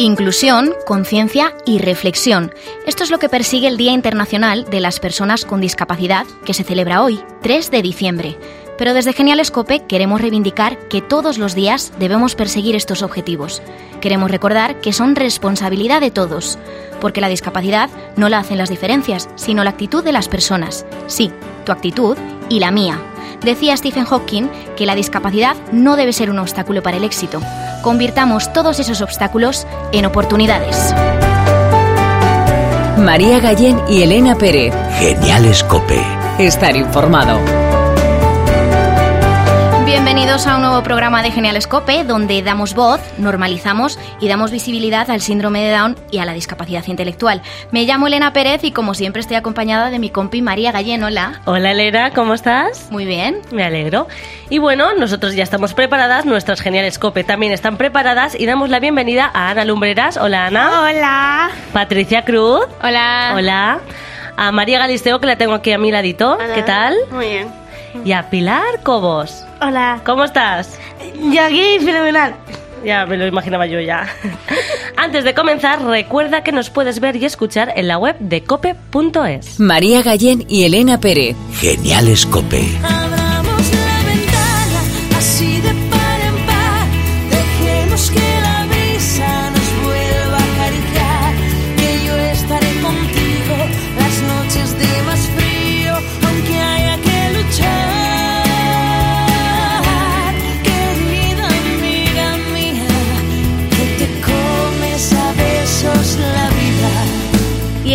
Inclusión, conciencia y reflexión. Esto es lo que persigue el Día Internacional de las Personas con Discapacidad, que se celebra hoy, 3 de diciembre. Pero desde Genial Escope queremos reivindicar que todos los días debemos perseguir estos objetivos. Queremos recordar que son responsabilidad de todos, porque la discapacidad no la hacen las diferencias, sino la actitud de las personas. Sí, tu actitud y la mía. Decía Stephen Hawking que la discapacidad no debe ser un obstáculo para el éxito. Convirtamos todos esos obstáculos en oportunidades. María Gallén y Elena Pérez. Genial Escope. Estar informado. Bienvenidos a un nuevo programa de Genial Escope, donde damos voz, normalizamos y damos visibilidad al síndrome de Down y a la discapacidad intelectual. Me llamo Elena Pérez y como siempre estoy acompañada de mi compi María Gallén. Hola. Hola Elena, ¿cómo estás? Muy bien. Me alegro. Y bueno, nosotros ya estamos preparadas, nuestras Genial Escope también están preparadas y damos la bienvenida a Ana Lumbreras. Hola Ana. Hola. Patricia Cruz. Hola. Hola. A María Galisteo, que la tengo aquí a mi ladito. ¿Qué tal? Muy bien. Y a Pilar Cobos. Hola. ¿Cómo estás? Yo aquí, fenomenal. Ya me lo imaginaba yo ya. Antes de comenzar, recuerda que nos puedes ver y escuchar en la web de cope.es. María Gallén y Elena Pérez. Genial Escope.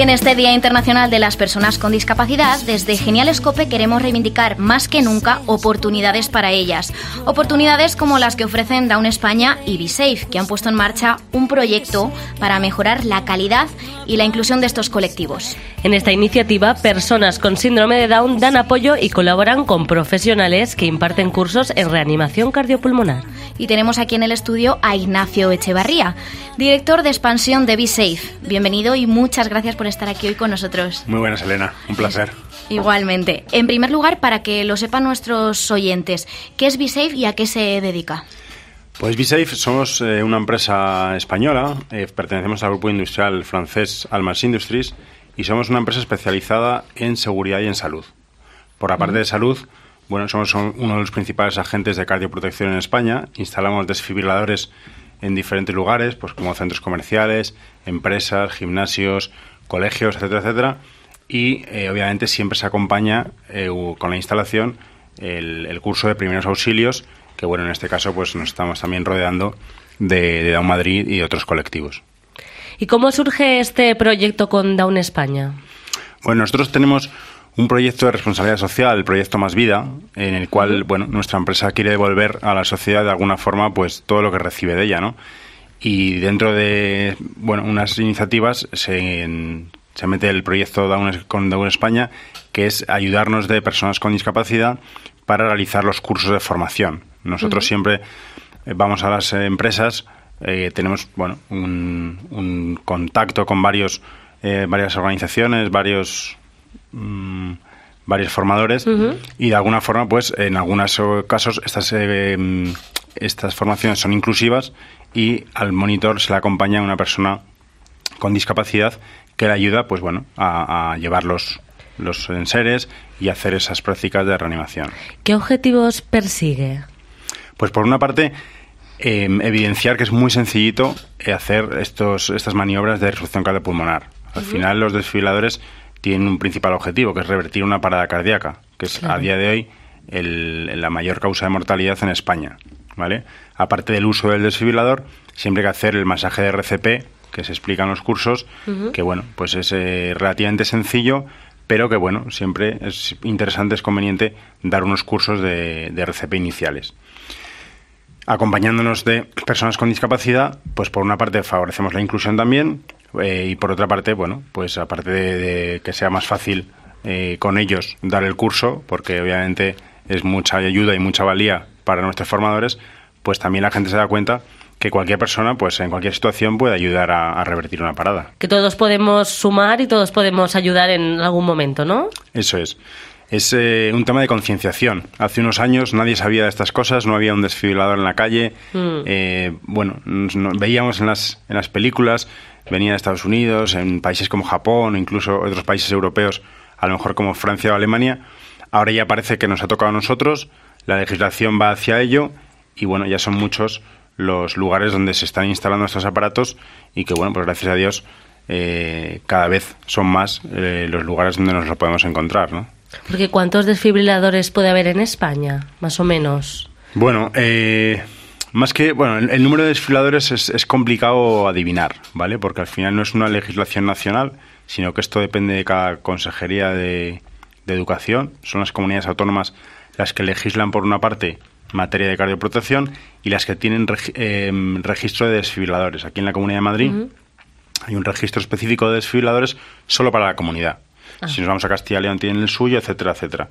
En este Día Internacional de las Personas con Discapacidad, desde Genial Escope queremos reivindicar más que nunca oportunidades para ellas. Oportunidades como las que ofrecen Down España y BeSafe, que han puesto en marcha un proyecto para mejorar la calidad y la inclusión de estos colectivos. En esta iniciativa, personas con síndrome de Down dan apoyo y colaboran con profesionales que imparten cursos en reanimación cardiopulmonar. Y tenemos aquí en el estudio a Ignacio Echevarría, director de expansión de BeSafe. Bienvenido y muchas gracias por estar aquí hoy con nosotros. Muy buenas, Elena. Un placer. Igualmente. En primer lugar, para que lo sepan nuestros oyentes, ¿qué es BeSafe y a qué se dedica? Pues BeSafe somos eh, una empresa española, eh, pertenecemos al grupo industrial francés Almas Industries y somos una empresa especializada en seguridad y en salud. Por la parte de salud, bueno, somos uno de los principales agentes de cardioprotección en España. Instalamos desfibriladores en diferentes lugares, pues como centros comerciales, empresas, gimnasios, colegios, etcétera, etcétera. Y eh, obviamente siempre se acompaña eh, con la instalación el, el curso de primeros auxilios, que bueno, en este caso pues nos estamos también rodeando de, de Down Madrid y otros colectivos. ¿Y cómo surge este proyecto con Down España? Bueno, nosotros tenemos un proyecto de responsabilidad social, el proyecto Más Vida, en el cual, bueno, nuestra empresa quiere devolver a la sociedad de alguna forma, pues, todo lo que recibe de ella, ¿no? Y dentro de, bueno, unas iniciativas se, se mete el proyecto Down, con Down España, que es ayudarnos de personas con discapacidad para realizar los cursos de formación. Nosotros siempre eh, vamos a las empresas, eh, tenemos, bueno, un, un contacto con varios, eh, varias organizaciones, varios mm, varios formadores y de alguna forma pues en algunos casos estas eh, mm, estas formaciones son inclusivas y al monitor se le acompaña una persona con discapacidad que le ayuda pues bueno a, a llevar los los enseres y hacer esas prácticas de reanimación ¿Qué objetivos persigue? pues por una parte eh, evidenciar que es muy sencillito eh, hacer estos, estas maniobras de reducción cardiopulmonar. Al final los desfibriladores tienen un principal objetivo, que es revertir una parada cardíaca, que es a día de hoy el- la mayor causa de mortalidad en España. ¿Vale? Aparte del uso del desfibrilador, siempre hay que hacer el masaje de RCP, que se explica en los cursos, que bueno, pues es eh, relativamente sencillo, pero que bueno, siempre es interesante, es conveniente dar unos cursos de, de RCP iniciales acompañándonos de personas con discapacidad, pues por una parte favorecemos la inclusión también eh, y por otra parte, bueno, pues aparte de, de que sea más fácil eh, con ellos dar el curso, porque obviamente es mucha ayuda y mucha valía para nuestros formadores, pues también la gente se da cuenta que cualquier persona, pues en cualquier situación puede ayudar a, a revertir una parada. Que todos podemos sumar y todos podemos ayudar en algún momento, ¿no? Eso es. Es eh, un tema de concienciación. Hace unos años nadie sabía de estas cosas, no había un desfibrilador en la calle. Mm. Eh, bueno, nos- nos veíamos en las, en las películas, venía de Estados Unidos, en países como Japón, o incluso otros países europeos, a lo mejor como Francia o Alemania. Ahora ya parece que nos ha tocado a nosotros, la legislación va hacia ello y bueno, ya son muchos los lugares donde se están instalando estos aparatos y que bueno, pues gracias a Dios eh, cada vez son más eh, los lugares donde nos lo podemos encontrar, ¿no? Porque ¿cuántos desfibriladores puede haber en España? Más o menos. Bueno, eh, más que, bueno, el, el número de desfibriladores es, es complicado adivinar, ¿vale? Porque al final no es una legislación nacional, sino que esto depende de cada consejería de, de educación. Son las comunidades autónomas las que legislan por una parte materia de cardioprotección y las que tienen eh, registro de desfibriladores. Aquí en la Comunidad de Madrid hay un registro específico de desfibriladores solo para la comunidad. Si nos vamos a Castilla y León tienen el suyo, etcétera, etcétera.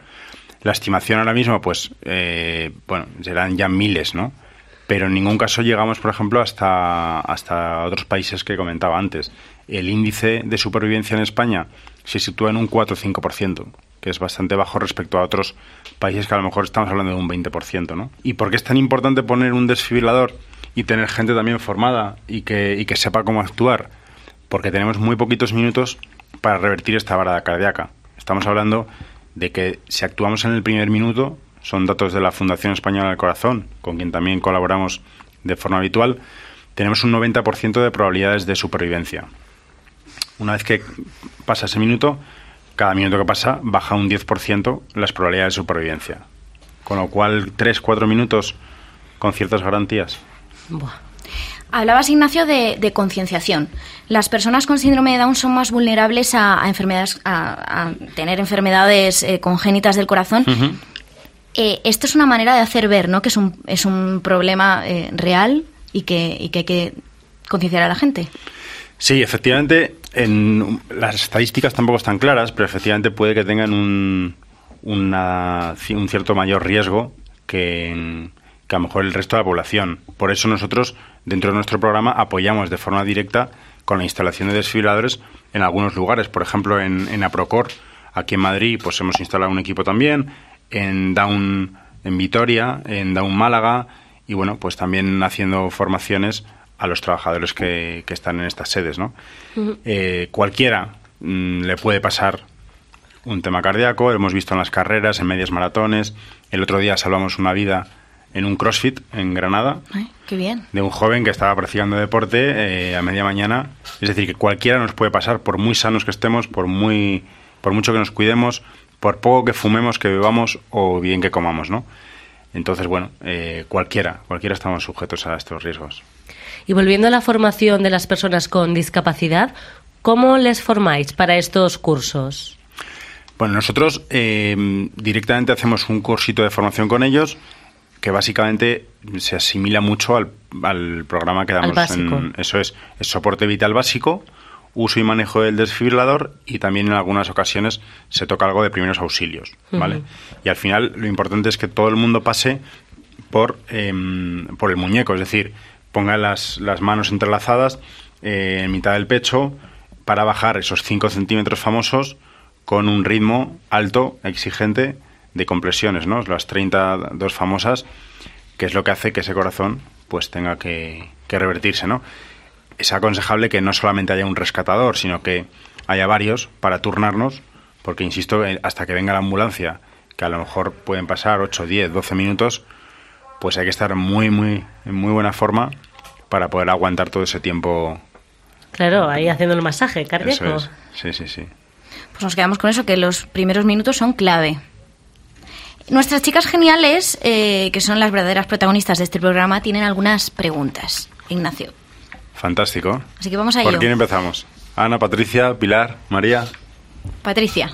La estimación ahora mismo, pues, eh, bueno, serán ya miles, ¿no? Pero en ningún caso llegamos, por ejemplo, hasta, hasta otros países que comentaba antes. El índice de supervivencia en España se sitúa en un 4 o 5%, que es bastante bajo respecto a otros países que a lo mejor estamos hablando de un 20%, ¿no? ¿Y por qué es tan importante poner un desfibrilador y tener gente también formada y que, y que sepa cómo actuar? Porque tenemos muy poquitos minutos para revertir esta varada cardíaca. Estamos hablando de que si actuamos en el primer minuto, son datos de la Fundación Española del Corazón, con quien también colaboramos de forma habitual, tenemos un 90% de probabilidades de supervivencia. Una vez que pasa ese minuto, cada minuto que pasa baja un 10% las probabilidades de supervivencia. Con lo cual, 3-4 minutos con ciertas garantías. Buah. Hablabas, Ignacio, de, de concienciación. Las personas con síndrome de Down son más vulnerables a, a enfermedades, a, a tener enfermedades eh, congénitas del corazón. Eh, esto es una manera de hacer ver, ¿no? Que es un, es un problema eh, real y que, y que hay que concienciar a la gente. Sí, efectivamente, en, las estadísticas tampoco están claras, pero efectivamente puede que tengan un, una- un cierto mayor riesgo que, que a lo mejor el resto de la población. Por eso nosotros, dentro de nuestro programa, apoyamos de forma directa con la instalación de desfibriladores en algunos lugares. Por ejemplo, en, en Aprocor, aquí en Madrid, pues hemos instalado un equipo también, en Down en Vitoria, en Down Málaga, y bueno, pues también haciendo formaciones a los trabajadores que, que están en estas sedes, ¿no? Eh, cualquiera mm, le puede pasar un tema cardíaco, lo hemos visto en las carreras, en medias maratones. El otro día salvamos una vida en un CrossFit en Granada Ay, qué bien. de un joven que estaba practicando deporte eh, a media mañana. Es decir, que cualquiera nos puede pasar, por muy sanos que estemos, por muy por mucho que nos cuidemos, por poco que fumemos, que bebamos o bien que comamos, ¿no? Entonces, bueno, eh, cualquiera, cualquiera estamos sujetos a estos riesgos. Y volviendo a la formación de las personas con discapacidad, ¿cómo les formáis para estos cursos? Bueno, nosotros eh, directamente hacemos un cursito de formación con ellos que básicamente se asimila mucho al, al programa que damos. básico. en- eso es, es soporte vital básico, uso y manejo del desfibrilador y también en algunas ocasiones se toca algo de primeros auxilios, ¿vale? Y al final lo importante es que todo el mundo pase por, em, por el muñeco, es decir, ponga las, las manos entrelazadas eh, en mitad del pecho para bajar esos 5 centímetros famosos con un ritmo alto, exigente, de compresiones, ¿no? Las 32 famosas, que es lo que hace que ese corazón pues tenga que, que revertirse, ¿no? Es aconsejable que no solamente haya un rescatador, sino que haya varios para turnarnos, porque insisto, eh, hasta que venga la ambulancia, que a lo mejor pueden pasar 8, 10, 12 minutos, pues hay que estar muy, muy, en muy buena forma para poder aguantar todo ese tiempo. Claro, ahí haciendo el masaje Eso cardíaco. es. Sí, sí, sí. Pues nos quedamos con eso, que los primeros minutos son clave. Nuestras chicas geniales, eh, que son las verdaderas protagonistas de este programa, tienen algunas preguntas. Ignacio. Fantástico. Así que vamos a ¿Por ello. quién empezamos? Ana, Patricia, Pilar, María. Patricia.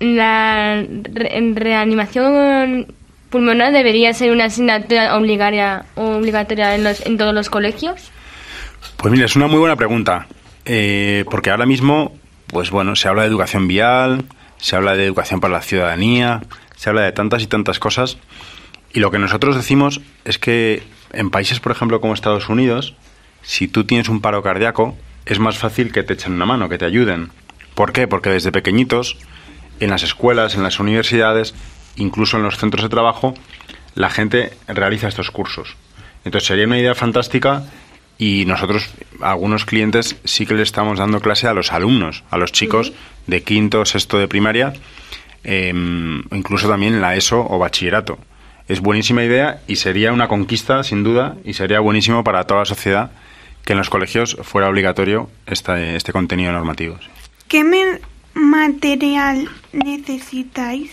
La re- en reanimación pulmonar debería ser una asignatura obligatoria, obligatoria en, los- en todos los colegios. Pues mira, es una muy buena pregunta. Eh, porque ahora mismo, pues bueno, se habla de educación vial, se habla de educación para la ciudadanía, se habla de tantas y tantas cosas. Y lo que nosotros decimos es que en países, por ejemplo, como Estados Unidos, si tú tienes un paro cardíaco, es más fácil que te echen una mano, que te ayuden. ¿Por qué? Porque desde pequeñitos en las escuelas, en las universidades, incluso en los centros de trabajo, la gente realiza estos cursos. Entonces sería una idea fantástica y nosotros, algunos clientes, sí que le estamos dando clase a los alumnos, a los chicos de quinto, sexto de primaria, eh, incluso también en la ESO o bachillerato. Es buenísima idea y sería una conquista, sin duda, y sería buenísimo para toda la sociedad que en los colegios fuera obligatorio este, este contenido normativo. ¿Qué material necesitáis?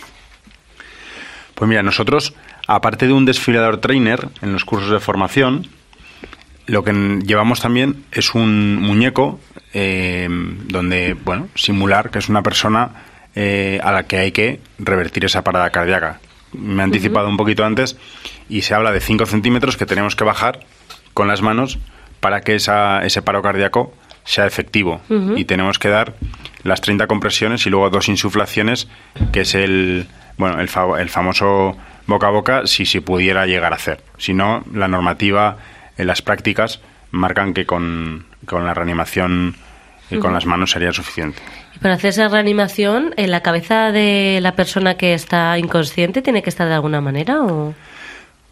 Pues mira, nosotros, aparte de un desfilador trainer en los cursos de formación, lo que llevamos también es un muñeco eh, donde, bueno, simular que es una persona eh, a la que hay que revertir esa parada cardíaca. Me he anticipado un poquito antes y se habla de 5 centímetros que tenemos que bajar con las manos para que esa, ese paro cardíaco sea efectivo. Y tenemos que dar las 30 compresiones y luego dos insuflaciones, que es el, bueno, el, fa- el famoso boca a boca, si se pudiera llegar a hacer. Si no, la normativa en las prácticas marcan que con, con la reanimación y con las manos sería suficiente. Y para hacer esa reanimación, ¿en la cabeza de la persona que está inconsciente tiene que estar de alguna manera? O...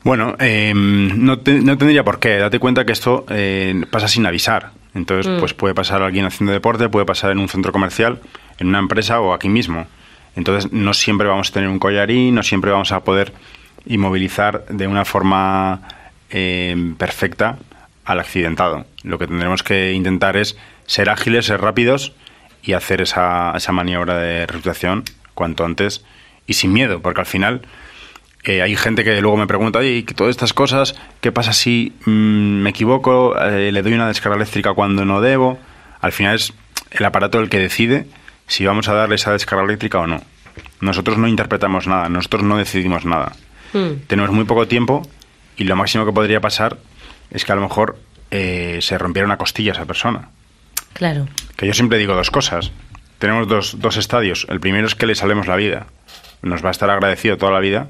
Bueno, eh, no, te- no tendría por qué. Date cuenta que esto eh, pasa sin avisar. Entonces, Mm. pues puede pasar alguien haciendo deporte, puede pasar en un centro comercial, en una empresa o aquí mismo. Entonces, no siempre vamos a tener un collarín, no siempre vamos a poder inmovilizar de una forma eh, perfecta al accidentado. Lo que tendremos que intentar es ser ágiles, ser rápidos y hacer esa, esa maniobra de resucitación cuanto antes y sin miedo, porque al final eh, hay gente que luego me pregunta, ¿y todas estas cosas, ¿qué pasa si mm, me equivoco, eh, le doy una descarga eléctrica cuando no debo? Al final es el aparato el que decide si vamos a darle esa descarga eléctrica o no. Nosotros no interpretamos nada, nosotros no decidimos nada. Mm. Tenemos muy poco tiempo y lo máximo que podría pasar es que a lo mejor eh, se rompiera una costilla a esa persona. Claro. Que yo siempre digo dos cosas. Tenemos dos, dos estadios. El primero es que le salvemos la vida. Nos va a estar agradecido toda la vida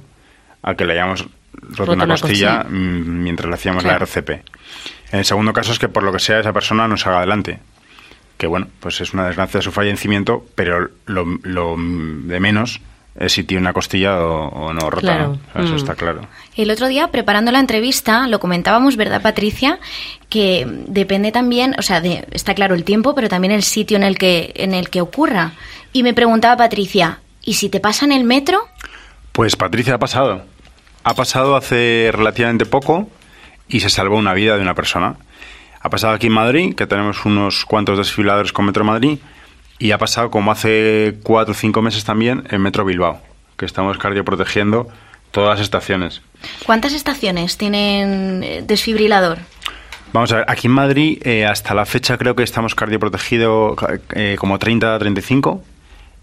a que le hayamos roto, una costilla costilla. mm, mientras le hacíamos Claro. la RCP. En el segundo caso es que por lo que sea esa persona no salga adelante. Que bueno, pues es una desgracia su fallecimiento, pero lo, lo de menos es si tiene una costilla o, o no rota. Eso Mm. está claro. El otro día, preparando la entrevista, lo comentábamos, ¿verdad, Patricia? Que depende también, o sea, de, está claro el tiempo, pero también el sitio en el que en el que ocurra. Y me preguntaba Patricia, ¿y si te pasa en el metro? Pues Patricia ha pasado. Ha pasado hace relativamente poco y se salvó una vida de una persona. Ha pasado aquí en Madrid, que tenemos unos cuantos desfiladores con Metro Madrid, y ha pasado como hace cuatro o cinco meses también en Metro Bilbao, que estamos cardioprotegiendo todas las estaciones. ¿Cuántas estaciones tienen eh, desfibrilador? Vamos a ver, aquí en Madrid eh, hasta la fecha creo que estamos cardioprotegido eh, como 30-35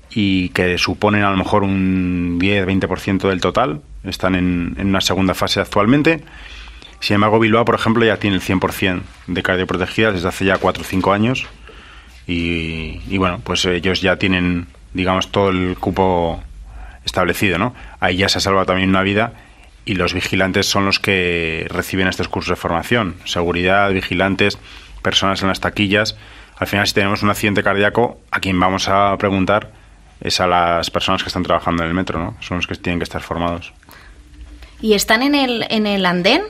y que suponen a lo mejor un 10-20% del total. Están en, en una segunda fase actualmente. Sin embargo, Bilbao, por ejemplo, ya tiene el 100% de cardioprotegidas desde hace ya 4 o 5 años. Y, y bueno, pues ellos ya tienen, digamos, todo el cupo establecido, ¿no? Ahí ya se ha salvado también una vida y los vigilantes son los que reciben estos cursos de formación. Seguridad, vigilantes, personas en las taquillas. Al final, si tenemos un accidente cardíaco, a quien vamos a preguntar es a las personas que están trabajando en el metro, ¿no? Son los que tienen que estar formados. ¿Y están en el, en el andén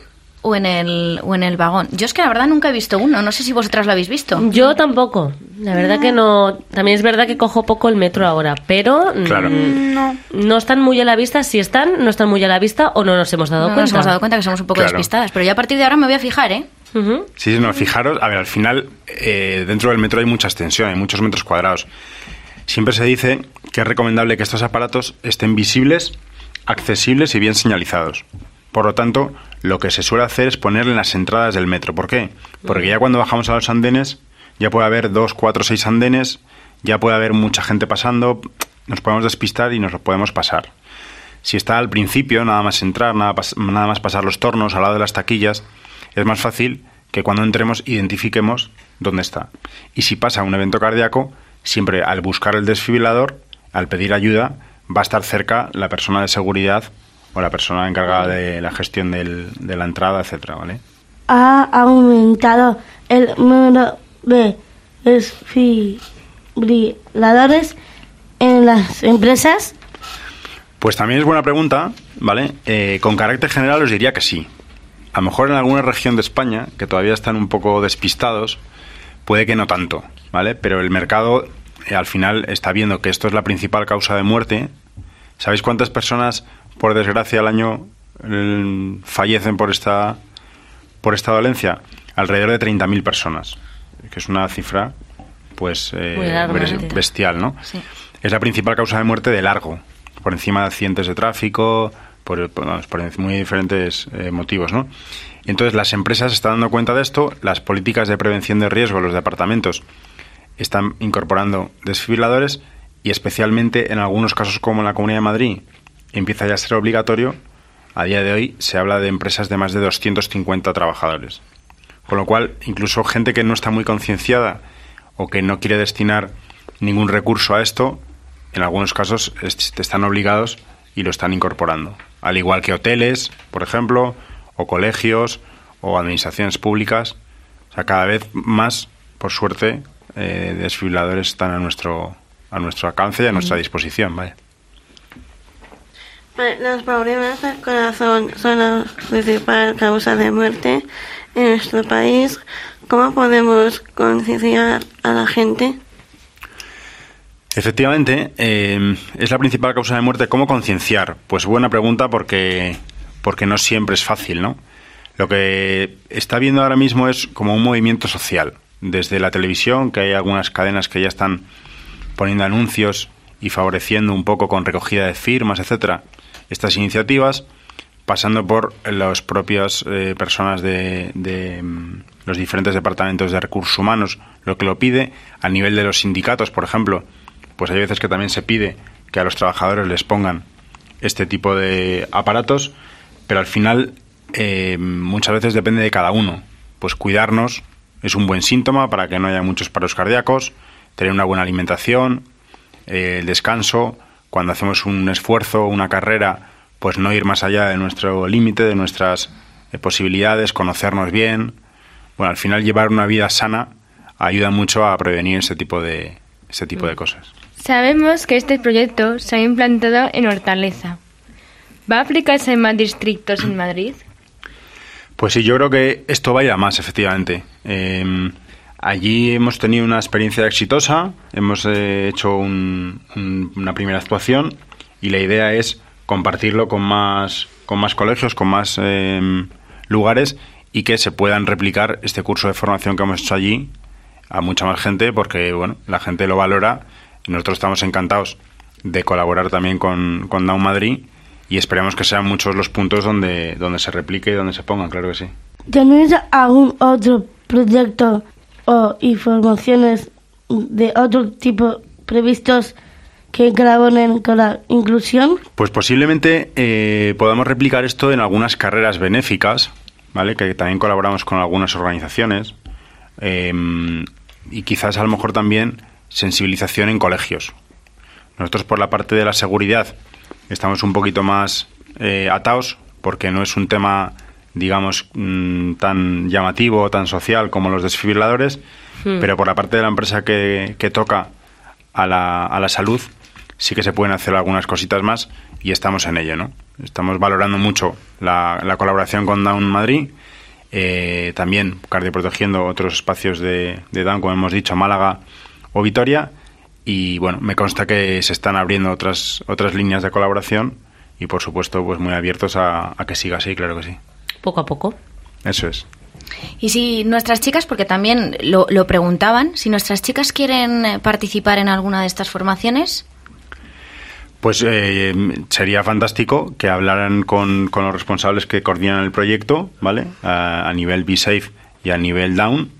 o en el, o en el vagón? Yo es que la verdad nunca he visto uno, no sé si vosotras lo habéis visto. Yo tampoco. La verdad que no. También es verdad que cojo poco el metro ahora, pero mm, Claro. No. no están muy a la vista. Si están, no están muy a la vista o no nos hemos dado No cuenta. nos hemos dado cuenta que somos un poco Claro. despistadas, pero yo a partir de ahora me voy a fijar, ¿eh? Ujú. Sí, sí, no, fijaros, a ver, al final, eh, dentro del metro hay mucha extensión, hay muchos metros cuadrados. Siempre se dice que es recomendable que estos aparatos estén visibles, accesibles y bien señalizados. Por lo tanto, lo que se suele hacer es ponerle en las entradas del metro. ¿Por qué? Porque ya cuando bajamos a los andenes, ya puede haber dos, cuatro, seis andenes, ya puede haber mucha gente pasando, nos podemos despistar y nos lo podemos pasar. Si está al principio, nada más entrar, nada, nada más pasar los tornos al lado de las taquillas, es más fácil que cuando entremos identifiquemos dónde está. Y si pasa un evento cardíaco, siempre al buscar el desfibrilador, al pedir ayuda, va a estar cerca la persona de seguridad o la persona encargada de la gestión del- de la entrada, etcétera, ¿vale? ha aumentado el número de desfibriladores en las empresas? Pues también es buena pregunta, ¿vale? Eh, con carácter general os diría que sí. A lo mejor en alguna región de España, que todavía están un poco despistados, puede que no tanto, ¿vale? Pero el mercado eh, al final está viendo que esto es la principal causa de muerte. ¿Sabéis cuántas personas, por desgracia, al año fallecen por esta, por esta dolencia? Alrededor de 30.000 personas, que es una cifra pues eh, bestial, ¿no? Sí. Es la principal causa de muerte de largo, por encima de accidentes de tráfico, por, muy diferentes eh, motivos, ¿no? Y entonces las empresas están dando cuenta de esto, las políticas de prevención de riesgo, los departamentos están incorporando desfibriladores y especialmente en algunos casos como en la Comunidad de Madrid empieza ya a ser obligatorio, a día de hoy se habla de empresas de más de 250 trabajadores. Con lo cual, incluso gente que no está muy concienciada o que no quiere destinar ningún recurso a esto, en algunos casos es- están obligados y lo están incorporando. Al igual que hoteles, por ejemplo, o colegios, o administraciones públicas. O sea, cada vez más, por suerte, eh, desfibriladores están a nuestro, a nuestro alcance y a nuestra disposición. Vaya. Pues, Los problemas del corazón son la principal causa de muerte en nuestro país. ¿Cómo podemos concienciar a la gente? Efectivamente, eh, es la principal causa de muerte. ¿Cómo concienciar? Pues buena pregunta porque, porque no siempre es fácil, ¿no? Lo que está viendo ahora mismo es como un movimiento social. Desde la televisión, que hay algunas cadenas que ya están poniendo anuncios y favoreciendo un poco con recogida de firmas, etcétera, estas iniciativas, pasando por las propias eh, personas de, de, mm, los diferentes departamentos de recursos humanos, lo que lo pide, a nivel de los sindicatos, por ejemplo, pues hay veces que también se pide que a los trabajadores les pongan este tipo de aparatos, pero al final eh, muchas veces depende de cada uno. Pues cuidarnos es un buen síntoma para que no haya muchos paros cardíacos, tener una buena alimentación, eh, el descanso, cuando hacemos un esfuerzo, una carrera, pues no ir más allá de nuestro límite, de nuestras eh, posibilidades, conocernos bien. Bueno, al final llevar una vida sana ayuda mucho a prevenir ese tipo de, ese tipo de cosas. Sabemos que este proyecto se ha implantado en Hortaleza. ¿Va a aplicarse en más distritos en Madrid? Pues sí, yo creo que esto va a ir a más, efectivamente. Eh, allí hemos tenido una experiencia exitosa, hemos eh, hecho un- un- una primera actuación y la idea es compartirlo con más, con más colegios, con más eh, lugares y que se puedan replicar este curso de formación que hemos hecho allí a mucha más gente porque bueno la gente lo valora nosotros estamos encantados de colaborar también con, con Down Madrid y esperemos que sean muchos los puntos donde, donde se replique y donde se pongan, claro que sí. ¿Tenéis algún otro proyecto o informaciones de otro tipo previstos que colaboren con la inclusión? Pues posiblemente eh, podamos replicar esto en algunas carreras benéficas, ¿vale? Que también colaboramos con algunas organizaciones. eh, y quizás a lo mejor también sensibilización en colegios. Nosotros por la parte de la seguridad estamos un poquito más eh, atados porque no es un tema, digamos, mm, tan llamativo, tan social como los desfibriladores, Hmm. pero por la parte de la empresa que, que toca a la, a la salud sí que se pueden hacer algunas cositas más y estamos en ello, ¿no? Estamos valorando mucho la, la colaboración con Down Madrid, eh, también cardioprotegiendo otros espacios de, de Down, como hemos dicho, Málaga o Vitoria, y bueno, me consta que se están abriendo otras, otras líneas de colaboración y por supuesto pues muy abiertos a, a que siga así, claro que sí. Poco a poco. Eso es. Y si nuestras chicas, porque también lo, lo preguntaban, si nuestras chicas quieren participar en alguna de estas formaciones, Pues eh, sería fantástico que hablaran con, con los responsables que coordinan el proyecto, ¿vale? A, a nivel Be Safe y a nivel Down,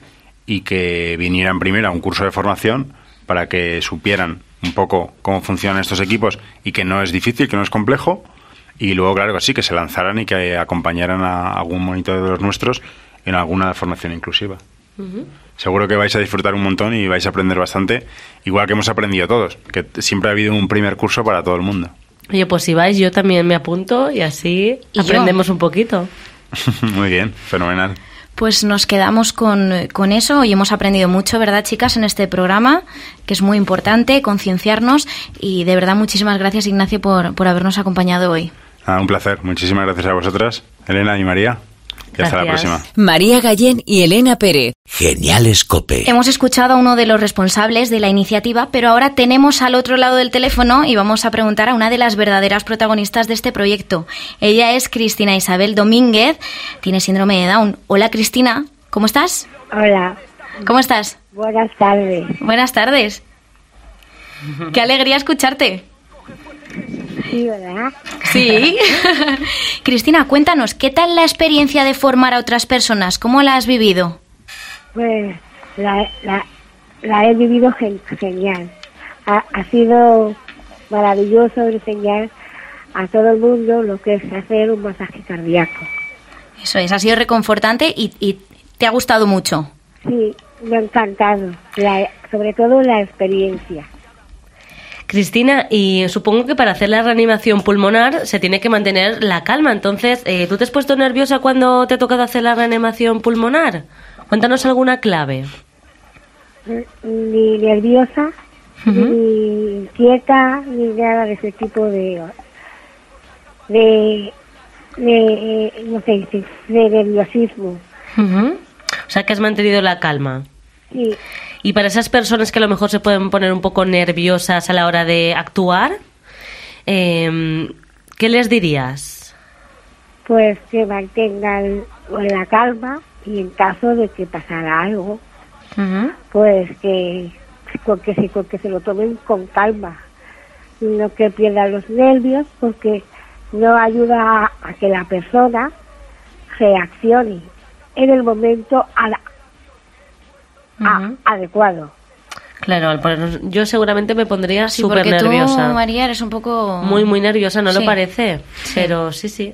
y que vinieran primero a un curso de formación para que supieran un poco cómo funcionan estos equipos y que no es difícil, que no es complejo, y luego, claro que sí, que se lanzaran y que acompañaran a algún monitor de los nuestros en alguna formación inclusiva. Seguro que vais a disfrutar un montón y vais a aprender bastante, igual que hemos aprendido todos, que siempre ha habido un primer curso para todo el mundo. Oye, pues si vais, yo también me apunto y así Y yo. aprendemos un poquito. Muy bien, fenomenal. Pues nos quedamos con, con eso. Hoy hemos aprendido mucho, ¿verdad, chicas, en este programa? Que es muy importante concienciarnos. Y de verdad, muchísimas gracias, Ignacio, por, por habernos acompañado hoy. Ah, un placer. Muchísimas gracias a vosotras, Elena y María. Y hasta la próxima. María Gallén y Elena Pérez. Geniales Cope. Hemos escuchado a uno de los responsables de la iniciativa, pero ahora tenemos al otro lado del teléfono y vamos a preguntar a una de las verdaderas protagonistas de este proyecto. Ella es Cristina Isabel Domínguez, tiene síndrome de Down. Hola Cristina, ¿cómo estás? Hola, ¿Cómo estás? buenas tardes. Buenas tardes. Qué alegría escucharte. Sí, ¿verdad? Sí. Cristina, cuéntanos, ¿qué tal la experiencia de formar a otras personas? ¿Cómo la has vivido? Pues la, la, la he vivido gen- genial. Ha, ha sido maravilloso enseñar a todo el mundo lo que es hacer un masaje cardíaco. Eso es, ha sido reconfortante y, y te ha gustado mucho. Sí, me ha encantado, la- sobre todo la experiencia. Cristina, y supongo que para hacer la reanimación pulmonar se tiene que mantener la calma. Entonces, eh, ¿tú te has puesto nerviosa cuando te ha tocado hacer la reanimación pulmonar? Cuéntanos alguna clave. Ni nerviosa, ni inquieta, ni nada de ese tipo de... de, de no sé, de, nerviosismo. Ujú. O sea, que has mantenido la calma. Sí, Y para esas personas que a lo mejor se pueden poner un poco nerviosas a la hora de actuar, eh, ¿qué les dirías? pues que mantengan la calma y en caso de que pasara algo, pues que con que se, con que se lo tomen con calma, no que pierdan los nervios porque no ayuda a, a que la persona reaccione en el momento ada- a- adecuado. Claro, yo seguramente me pondría Sí, súper tú, nerviosa. María, eres un poco... Muy, muy nerviosa, ¿no Sí. lo parece? Pero sí, sí.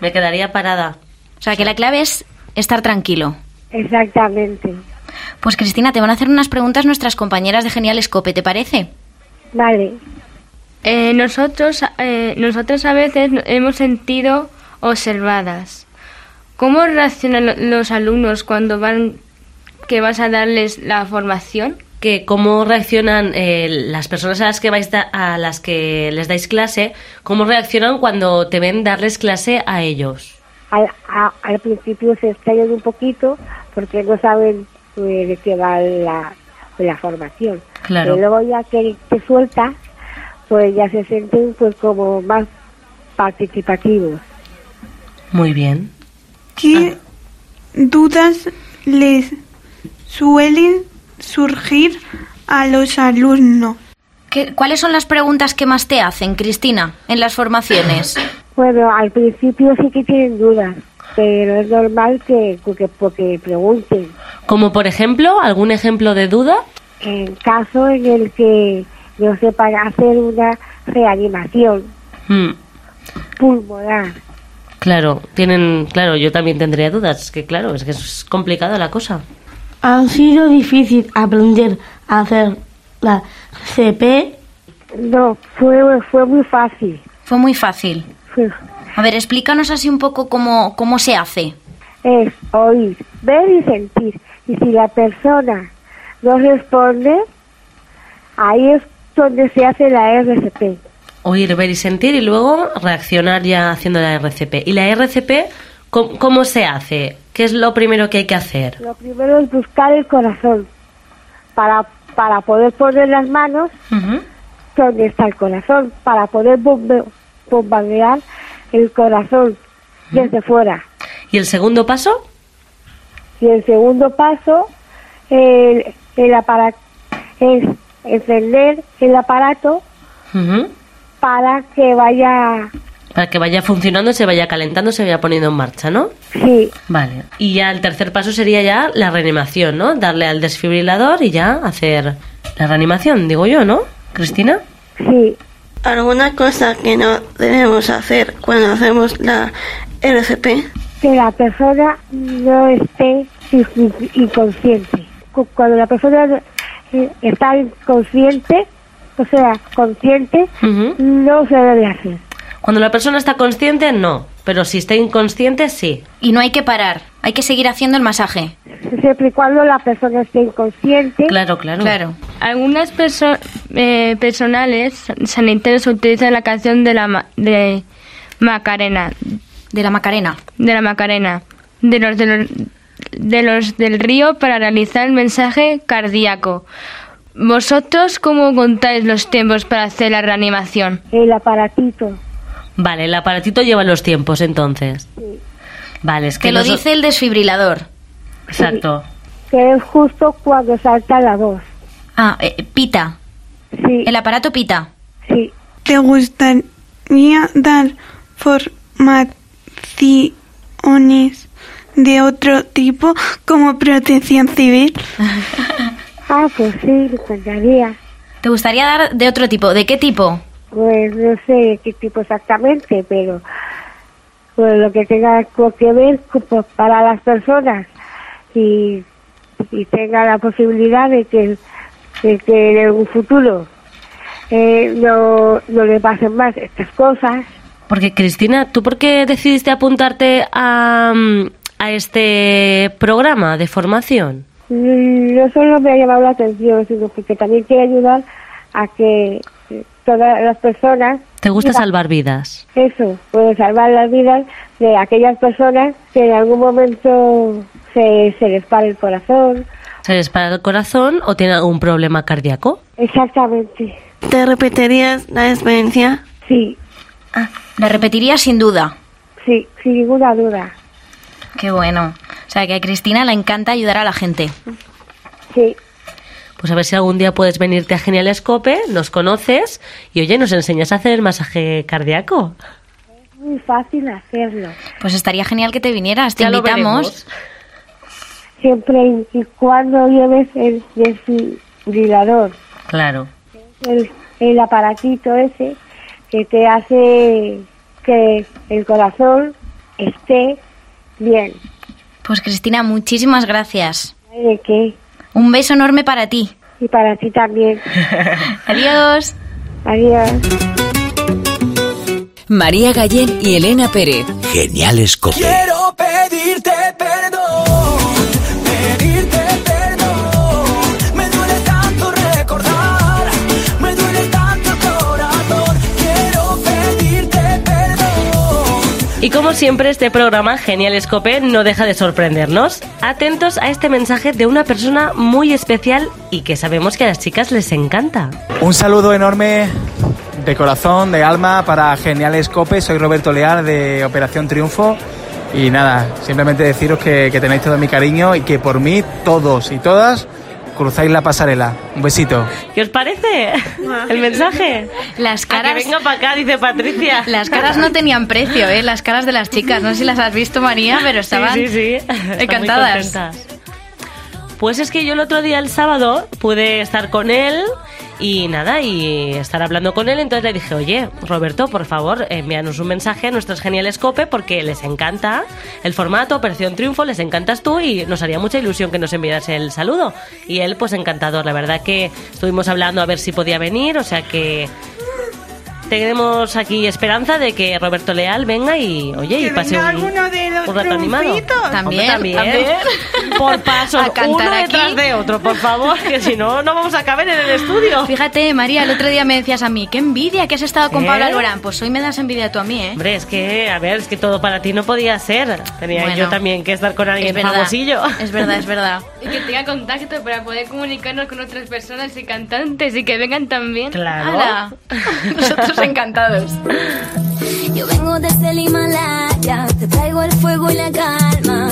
Me quedaría parada. O sea, que la clave es estar tranquilo. Exactamente. Pues Cristina, te van a hacer unas preguntas nuestras compañeras de Genial Escope, ¿te parece? Vale. Eh, nosotros, eh, nosotros a veces hemos sentido observadas. ¿Cómo reaccionan lo- los alumnos cuando van que vas a darles la formación? Que cómo reaccionan eh, las personas a las que vais da- a las que les dais clase, cómo reaccionan cuando te ven darles clase a ellos. Al, a- al principio se extrañan un poquito porque no saben pues, de qué va la, la formación. Claro. Pero luego ya que te sueltas, pues ya se sienten pues como más participativos. Muy bien. ¿Qué dudas les suelen surgir a los alumnos? ¿Qué- ¿Cuáles son las preguntas que más te hacen, Cristina, en las formaciones? Bueno, al principio sí que tienen dudas, pero es normal que, que, porque pregunten. Como por ejemplo, algún ejemplo de duda. En caso en el que no sepan hacer una reanimación Mm, pulmonar. claro, tienen, claro, yo también tendría dudas. Es que claro, es que es complicada la cosa. Ha sido difícil aprender a hacer la CP. No, fue, fue muy fácil. Fue muy fácil. A ver, explícanos así un poco cómo, cómo se hace. Es oír, ver y sentir. Y si la persona no responde, ahí es donde se hace la RCP. Oír, ver y sentir y luego reaccionar ya haciendo la RCP. ¿Y la RCP cómo, cómo se hace? ¿Qué es lo primero que hay que hacer? Lo primero es buscar el corazón para, para poder poner las manos donde está el corazón, para poder bombe- bombardear el corazón desde fuera. ¿Y el segundo paso? Y el segundo paso el, el apara- es encender el aparato para que vaya, Para que vaya funcionando, se vaya calentando, se vaya poniendo en marcha, ¿no? sí, Vale. Y ya el tercer paso sería ya la reanimación, ¿no? Darle al desfibrilador y ya hacer la reanimación, digo yo, ¿no? Cristina. sí, ¿Alguna cosa que no debemos hacer cuando hacemos la RCP? que la persona no esté in- inconsciente. Cu- Cuando la persona eh, está inconsciente, o sea, consciente, no se debe hacer. Cuando la persona está consciente, no. Pero si está inconsciente, sí. Y no hay que parar. Hay que seguir haciendo el masaje. siempre y cuando la persona esté inconsciente. Claro, claro. Claro. Algunas perso- eh, personales sanitarios utilizan la canción de la ma- de Macarena, De la Macarena. de la Macarena, de los, de los de los del río para realizar el mensaje cardíaco. ¿Vosotros cómo contáis los tiempos para hacer la reanimación? El aparatito. Vale, el aparatito lleva los tiempos entonces. Vale, es que Que lo dice el desfibrilador. Exacto. Que es justo cuando salta la voz. Ah, eh, pita. Sí, El aparato pita. sí. ¿Te gustaría dar formaciones de otro tipo como protección civil? Ah, pues sí, me encantaría. ¿Te gustaría dar de otro tipo? ¿De qué tipo? Pues no sé qué tipo exactamente, pero pues lo que tenga que ver pues, para las personas y, y tenga la posibilidad de que, de que en un futuro eh, no, no le pasen más estas cosas. Porque Cristina, ¿tú por qué decidiste apuntarte a, mm, a este programa de formación? Mm, No solo me ha llamado la atención, sino porque también quiero ayudar a que todas las personas ¿Te gusta Mira. salvar vidas? Eso, puede salvar las vidas de aquellas personas que en algún momento se, se les para el corazón. ¿Se les para el corazón o tiene algún problema cardíaco? Exactamente. ¿Te repetirías la experiencia? Sí, La repetiría sin duda. sí, sin ninguna duda. Qué bueno. O sea, que a Cristina le encanta ayudar a la gente. Sí, Pues a ver si algún día puedes venirte a Genial Escope, nos conoces y oye, nos enseñas a hacer el masaje cardíaco. muy fácil hacerlo. Pues estaría genial que te vinieras. Te Ya lo invitamos. Siempre y cuando lleves el desfibrilador, Claro. el, el aparatito ese que te hace que el corazón esté bien. Pues Cristina, muchísimas gracias. ¿De qué? Un beso enorme para ti. Y para ti también. Adiós. Adiós. María Gallén y Elena Pérez. Genial Escope. Quiero pedirte perdón, Y como siempre, este programa Genial Escope no deja de sorprendernos. Atentos a este mensaje de una persona muy especial y que sabemos que a las chicas les encanta. Un saludo enorme de corazón, de alma para Genial Escope. Soy Roberto Leal de Operación Triunfo. Y nada, simplemente deciros que, que tenéis todo mi cariño y que por mí todos y todas cruzáis la pasarela. Un besito. ¿Qué os parece el mensaje? Las A que caras, venga para acá, dice Patricia. las caras no tenían precio, ¿eh? Las caras de las chicas. No sé si las has visto, María, pero estaban Sí, sí, sí. Encantadas. Pues es que yo el otro día, el sábado, pude estar con él y nada, y estar hablando con él. Entonces le dije, oye, Roberto, por favor, envíanos un mensaje a nuestros geniales COPE porque les encanta el formato, Operación Triunfo, les encantas tú y nos haría mucha ilusión que nos enviaras el saludo. Y él, pues encantador. La verdad que estuvimos hablando a ver si podía venir, o sea que tenemos aquí esperanza de que Roberto Leal venga y, oye, y pase venga un, alguno de los un rato animado. También, Hombre, también. Por pasos, A cantar uno aquí. detrás de otro, por favor, que si no, no vamos a caber en el estudio. Fíjate, María, el otro día me decías a mí, qué envidia que has estado con ¿Eh? Pablo Alborán. Pues hoy me das envidia tú a mí, ¿eh? Hombre, es que, a ver, es que todo para ti no podía ser. Tenía Bueno. yo también que estar con alguien Es verdad, famosillo. es verdad, es verdad. Y que tenga contacto para poder comunicarnos con otras personas y cantantes y que vengan también. Claro. Nosotros encantados. Yo vengo desde el Himalaya, te traigo el fuego y la calma.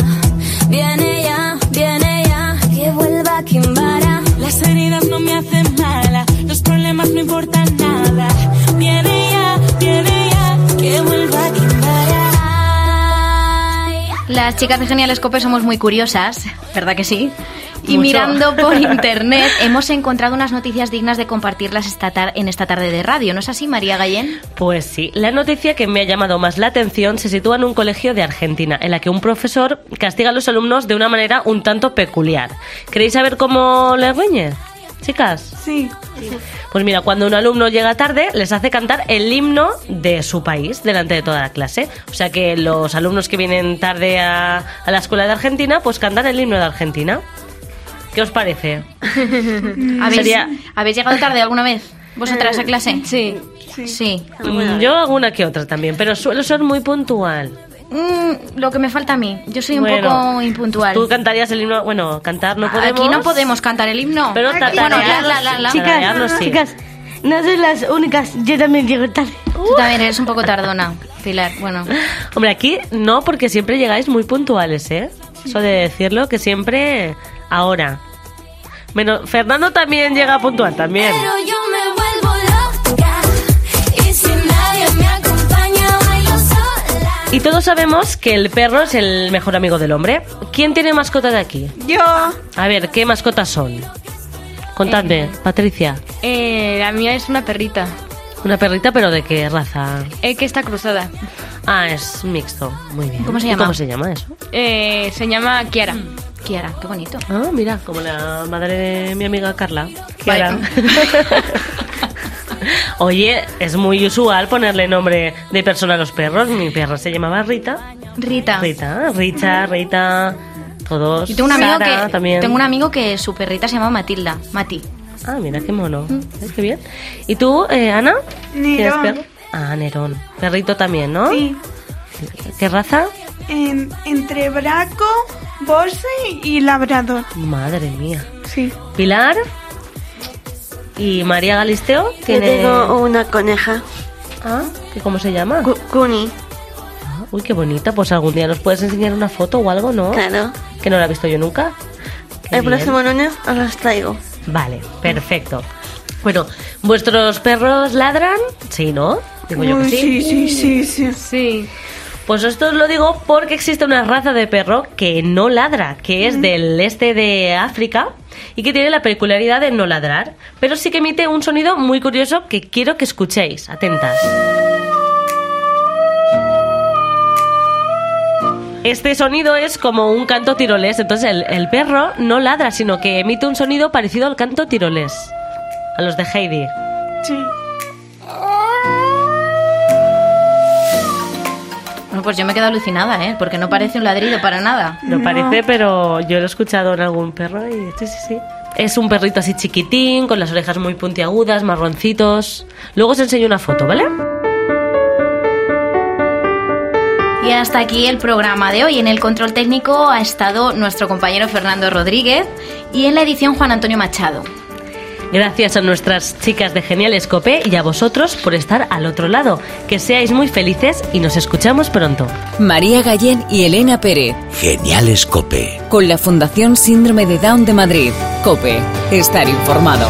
Viene ya, viene ya, que vuelva Kimbara. Las heridas no me hacen mala, los problemas no importan nada. Viene ya, viene ya, que vuelva Kimbara. Las chicas de Genial Escope somos muy curiosas, ¿verdad que sí? Y Mucho. mirando por internet hemos encontrado unas noticias dignas de compartirlas esta en esta tarde de radio, ¿no es así, María Gallén? Pues sí, la noticia que me ha llamado más la atención se sitúa en un colegio de Argentina, en la que un profesor castiga a los alumnos de una manera un tanto peculiar. ¿Queréis saber cómo le riñe? Chicas. Sí. Pues mira, cuando un alumno llega tarde, les hace cantar el himno de su país delante de toda la clase. O sea que los alumnos que vienen tarde a, a la escuela de Argentina, pues cantan el himno de Argentina. ¿Qué os parece? ¿Habéis, Sería- ¿Habéis llegado tarde alguna vez? ¿Vosotras a clase? Sí. Sí. Mm, Yo alguna que otra también, pero suelo ser muy puntual. Mm, lo que me falta a mí. Yo soy un Bueno, poco impuntual. Tú cantarías el himno, bueno, cantar no podemos. Aquí no podemos cantar el himno. Pero Bueno, la, la, la, tararearlo sí. Chicas, no sois las únicas, yo también llego tarde. Tú también eres un poco tardona, Pilar. Bueno. Hombre, aquí no, porque siempre llegáis muy puntuales, ¿eh? Eso de decirlo, que siempre ahora. Bueno, Fernando también llega puntual, también. Pero yo Y todos sabemos que el perro es el mejor amigo del hombre. ¿Quién tiene mascota de aquí? Yo. A ver, ¿qué mascotas son? Contadme, Patricia. Eh, la mía es una perrita. Una perrita, pero ¿de qué raza? Eh, que está cruzada. Ah, es mixto. Muy bien. ¿Cómo se ¿Y llama? ¿Cómo se llama eso? Eh, se llama Kiara. Kiara, qué bonito. Ah, mira, como la madre de mi amiga Carla. Kiara. Oye, es muy usual ponerle nombre de persona a los perros. Mi perra se llamaba Rita. Rita. Rita, Richa, Rita, todos. Yo tengo un amigo Sara que también. tengo un amigo que su perrita se llama Matilda, Mati. Ah, mira qué mono. ¿Ves qué bien? ¿Y tú, eh, Ana? ¿Tienes Nerón. perro? Ah, Nerón. Perrito también, ¿no? Sí. ¿Qué raza? En- entre Braco, Bose y Labrador. Madre mía. Sí. Pilar y María Galisteo Yo tiene. tengo una coneja. Ah, ¿que ¿cómo se llama? Cu- Cuni. Ah, Uy, qué bonita. Pues algún día nos puedes enseñar una foto o algo, ¿no? Claro. Que no la he visto yo nunca. Qué El bien. próximo lunes os las traigo. Vale, perfecto. Bueno, ¿vuestros perros ladran? Sí, ¿no? Digo yo que Uy, sí. sí, sí, sí, sí. Sí. Pues esto os lo digo porque existe una raza de perro que no ladra, que es del este de África y que tiene la peculiaridad de no ladrar, pero sí que emite un sonido muy curioso que quiero que escuchéis. Atentas. Este sonido es como un canto tirolés, entonces el, el perro no ladra, sino que emite un sonido parecido al canto tirolés. A los de Heidi. Sí. Pues yo me quedo alucinada, ¿eh? Porque no parece un ladrido para nada. No, parece, pero yo lo he escuchado en algún perro y sí, sí, sí. Es un perrito así chiquitín, con las orejas muy puntiagudas, marroncitos. Luego os enseño una foto, ¿vale? Y hasta aquí el programa de hoy. En el control técnico ha estado nuestro compañero Fernando Rodríguez y en la edición Juan Antonio Machado. Gracias a nuestras chicas de Genial Escope y a vosotros por estar al otro lado. Que seáis muy felices y nos escuchamos pronto. María Gallén y Elena Pérez. Genial Escope. Con la Fundación Síndrome de Down de Madrid. COPE. Estar informado.